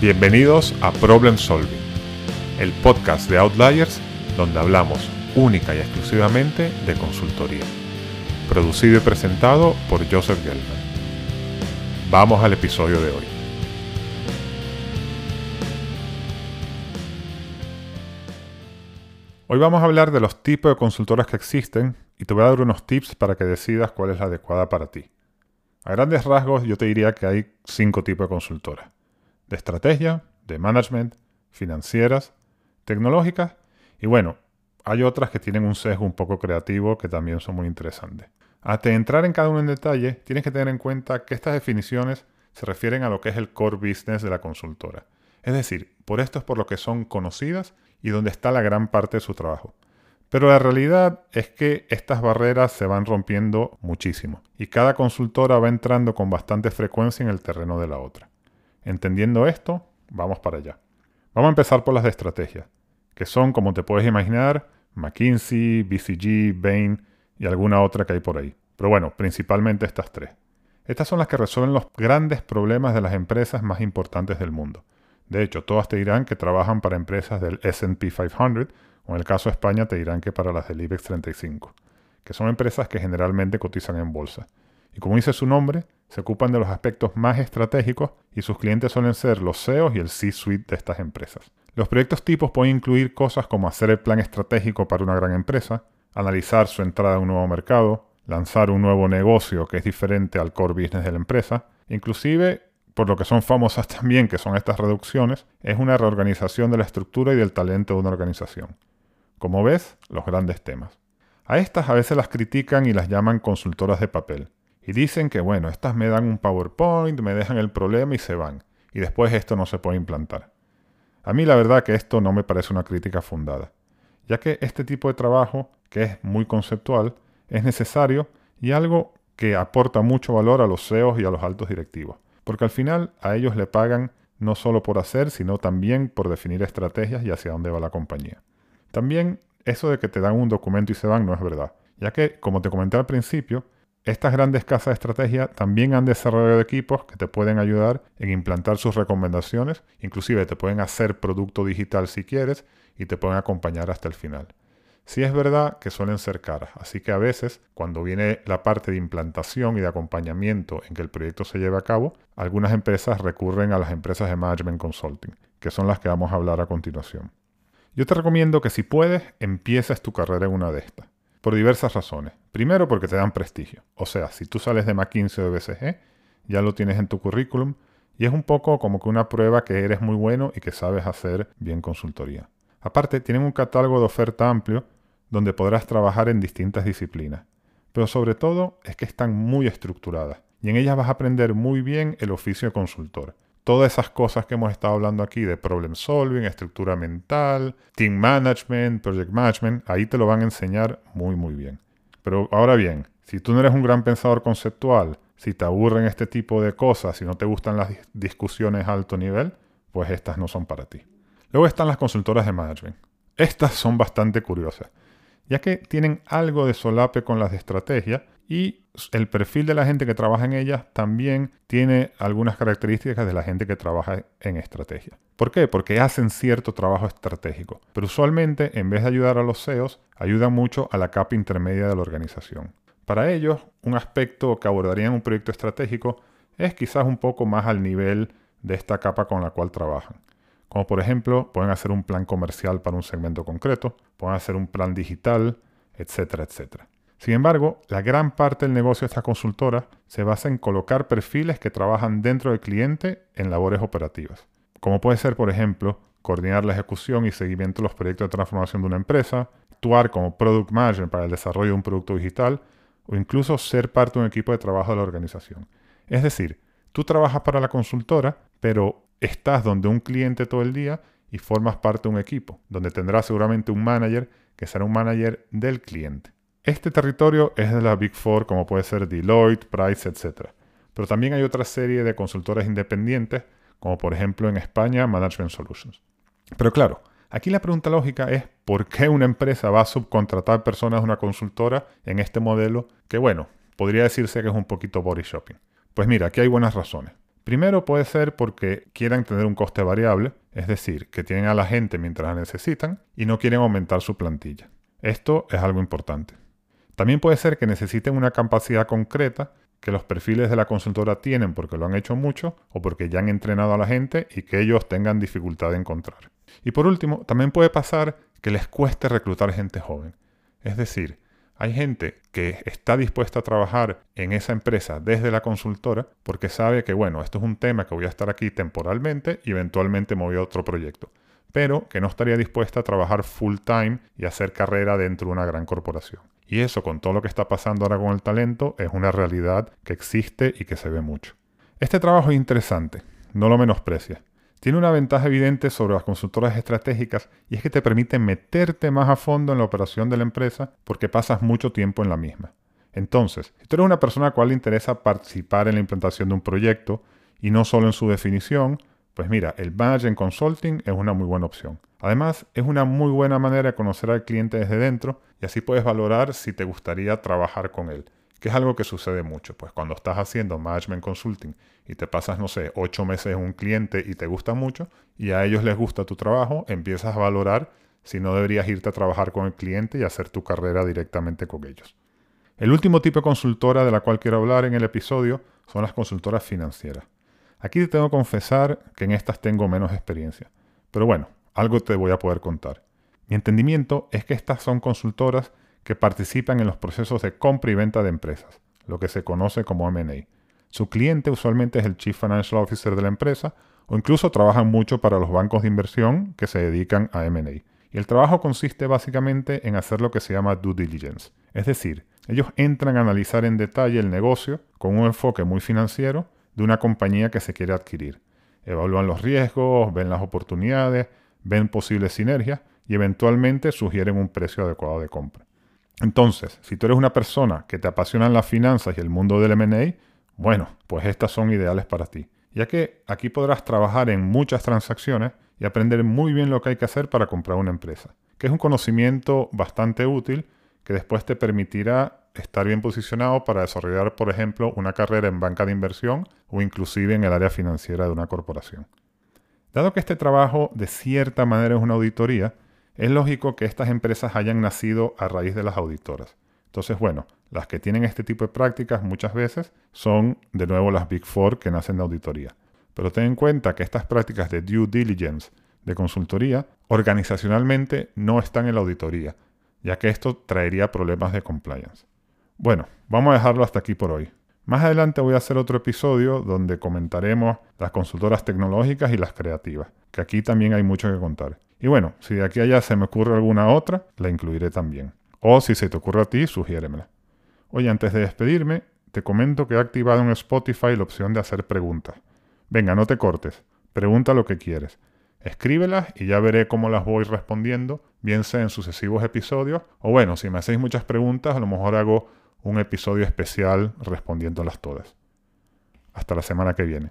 Bienvenidos a Problem Solving, el podcast de Outliers donde hablamos única y exclusivamente de consultoría. Producido y presentado por Joseph Gelman. Vamos al episodio de hoy. Hoy vamos a hablar de los tipos de consultoras que existen y te voy a dar unos tips para que decidas cuál es la adecuada para ti. A grandes rasgos yo te diría que hay cinco tipos de consultoras de estrategia, de management, financieras, tecnológicas y bueno, hay otras que tienen un sesgo un poco creativo que también son muy interesantes. Antes de entrar en cada uno en detalle, tienes que tener en cuenta que estas definiciones se refieren a lo que es el core business de la consultora. Es decir, por esto es por lo que son conocidas y donde está la gran parte de su trabajo. Pero la realidad es que estas barreras se van rompiendo muchísimo y cada consultora va entrando con bastante frecuencia en el terreno de la otra. Entendiendo esto, vamos para allá. Vamos a empezar por las de estrategia, que son, como te puedes imaginar, McKinsey, BCG, Bain y alguna otra que hay por ahí. Pero bueno, principalmente estas tres. Estas son las que resuelven los grandes problemas de las empresas más importantes del mundo. De hecho, todas te dirán que trabajan para empresas del SP 500, o en el caso de España te dirán que para las del IBEX 35, que son empresas que generalmente cotizan en bolsa. Y como dice su nombre, se ocupan de los aspectos más estratégicos y sus clientes suelen ser los CEOs y el C-suite de estas empresas. Los proyectos tipos pueden incluir cosas como hacer el plan estratégico para una gran empresa, analizar su entrada a un nuevo mercado, lanzar un nuevo negocio que es diferente al core business de la empresa, inclusive por lo que son famosas también, que son estas reducciones, es una reorganización de la estructura y del talento de una organización. Como ves, los grandes temas. A estas a veces las critican y las llaman consultoras de papel, y dicen que, bueno, estas me dan un PowerPoint, me dejan el problema y se van. Y después esto no se puede implantar. A mí la verdad que esto no me parece una crítica fundada, ya que este tipo de trabajo, que es muy conceptual, es necesario y algo que aporta mucho valor a los CEOs y a los altos directivos, porque al final a ellos le pagan no solo por hacer, sino también por definir estrategias y hacia dónde va la compañía. También eso de que te dan un documento y se van no es verdad, ya que, como te comenté al principio, estas grandes casas de estrategia también han desarrollado equipos que te pueden ayudar en implantar sus recomendaciones, inclusive te pueden hacer producto digital si quieres y te pueden acompañar hasta el final. Sí es verdad que suelen ser caras, así que a veces cuando viene la parte de implantación y de acompañamiento en que el proyecto se lleve a cabo, algunas empresas recurren a las empresas de management consulting, que son las que vamos a hablar a continuación. Yo te recomiendo que si puedes, empieces tu carrera en una de estas por diversas razones. Primero porque te dan prestigio. O sea, si tú sales de McKinsey o de BCG, ya lo tienes en tu currículum y es un poco como que una prueba que eres muy bueno y que sabes hacer bien consultoría. Aparte, tienen un catálogo de oferta amplio donde podrás trabajar en distintas disciplinas. Pero sobre todo es que están muy estructuradas y en ellas vas a aprender muy bien el oficio de consultor todas esas cosas que hemos estado hablando aquí de problem solving, estructura mental, team management, project management, ahí te lo van a enseñar muy muy bien. Pero ahora bien, si tú no eres un gran pensador conceptual, si te aburren este tipo de cosas, si no te gustan las discusiones a alto nivel, pues estas no son para ti. Luego están las consultoras de management. Estas son bastante curiosas, ya que tienen algo de solape con las de estrategia y el perfil de la gente que trabaja en ellas también tiene algunas características de la gente que trabaja en estrategia. ¿Por qué? Porque hacen cierto trabajo estratégico, pero usualmente en vez de ayudar a los CEOs, ayudan mucho a la capa intermedia de la organización. Para ellos, un aspecto que abordaría en un proyecto estratégico es quizás un poco más al nivel de esta capa con la cual trabajan. Como por ejemplo, pueden hacer un plan comercial para un segmento concreto, pueden hacer un plan digital, etcétera, etcétera. Sin embargo, la gran parte del negocio de esta consultora se basa en colocar perfiles que trabajan dentro del cliente en labores operativas. Como puede ser, por ejemplo, coordinar la ejecución y seguimiento de los proyectos de transformación de una empresa, actuar como product manager para el desarrollo de un producto digital o incluso ser parte de un equipo de trabajo de la organización. Es decir, tú trabajas para la consultora, pero estás donde un cliente todo el día y formas parte de un equipo, donde tendrás seguramente un manager que será un manager del cliente. Este territorio es de la Big Four como puede ser Deloitte, Price, etc. Pero también hay otra serie de consultoras independientes, como por ejemplo en España Management Solutions. Pero claro, aquí la pregunta lógica es ¿por qué una empresa va a subcontratar personas de una consultora en este modelo que bueno, podría decirse que es un poquito body shopping? Pues mira, aquí hay buenas razones. Primero puede ser porque quieran tener un coste variable, es decir, que tienen a la gente mientras la necesitan y no quieren aumentar su plantilla. Esto es algo importante. También puede ser que necesiten una capacidad concreta que los perfiles de la consultora tienen porque lo han hecho mucho o porque ya han entrenado a la gente y que ellos tengan dificultad de encontrar. Y por último, también puede pasar que les cueste reclutar gente joven. Es decir, hay gente que está dispuesta a trabajar en esa empresa desde la consultora porque sabe que, bueno, esto es un tema que voy a estar aquí temporalmente y eventualmente me voy a otro proyecto, pero que no estaría dispuesta a trabajar full time y hacer carrera dentro de una gran corporación. Y eso, con todo lo que está pasando ahora con el talento, es una realidad que existe y que se ve mucho. Este trabajo es interesante, no lo menosprecia. Tiene una ventaja evidente sobre las consultoras estratégicas y es que te permite meterte más a fondo en la operación de la empresa porque pasas mucho tiempo en la misma. Entonces, si tú eres una persona a la cual le interesa participar en la implantación de un proyecto y no solo en su definición, pues mira, el Management Consulting es una muy buena opción. Además, es una muy buena manera de conocer al cliente desde dentro y así puedes valorar si te gustaría trabajar con él que es algo que sucede mucho. Pues cuando estás haciendo management consulting y te pasas, no sé, ocho meses en un cliente y te gusta mucho y a ellos les gusta tu trabajo, empiezas a valorar si no deberías irte a trabajar con el cliente y hacer tu carrera directamente con ellos. El último tipo de consultora de la cual quiero hablar en el episodio son las consultoras financieras. Aquí te tengo que confesar que en estas tengo menos experiencia. Pero bueno, algo te voy a poder contar. Mi entendimiento es que estas son consultoras que participan en los procesos de compra y venta de empresas, lo que se conoce como MA. Su cliente usualmente es el Chief Financial Officer de la empresa o incluso trabajan mucho para los bancos de inversión que se dedican a MA. Y el trabajo consiste básicamente en hacer lo que se llama due diligence, es decir, ellos entran a analizar en detalle el negocio con un enfoque muy financiero de una compañía que se quiere adquirir. Evalúan los riesgos, ven las oportunidades, ven posibles sinergias y eventualmente sugieren un precio adecuado de compra. Entonces, si tú eres una persona que te apasionan las finanzas y el mundo del MA, bueno, pues estas son ideales para ti, ya que aquí podrás trabajar en muchas transacciones y aprender muy bien lo que hay que hacer para comprar una empresa, que es un conocimiento bastante útil que después te permitirá estar bien posicionado para desarrollar, por ejemplo, una carrera en banca de inversión o inclusive en el área financiera de una corporación. Dado que este trabajo de cierta manera es una auditoría, es lógico que estas empresas hayan nacido a raíz de las auditoras. Entonces, bueno, las que tienen este tipo de prácticas muchas veces son de nuevo las Big Four que nacen de auditoría. Pero ten en cuenta que estas prácticas de due diligence, de consultoría, organizacionalmente no están en la auditoría, ya que esto traería problemas de compliance. Bueno, vamos a dejarlo hasta aquí por hoy. Más adelante voy a hacer otro episodio donde comentaremos las consultoras tecnológicas y las creativas, que aquí también hay mucho que contar. Y bueno, si de aquí a allá se me ocurre alguna otra, la incluiré también. O si se te ocurre a ti, sugiéremela. Oye, antes de despedirme, te comento que he activado en Spotify la opción de hacer preguntas. Venga, no te cortes. Pregunta lo que quieres. Escríbelas y ya veré cómo las voy respondiendo, bien sea en sucesivos episodios, o bueno, si me hacéis muchas preguntas, a lo mejor hago un episodio especial respondiéndolas todas. Hasta la semana que viene.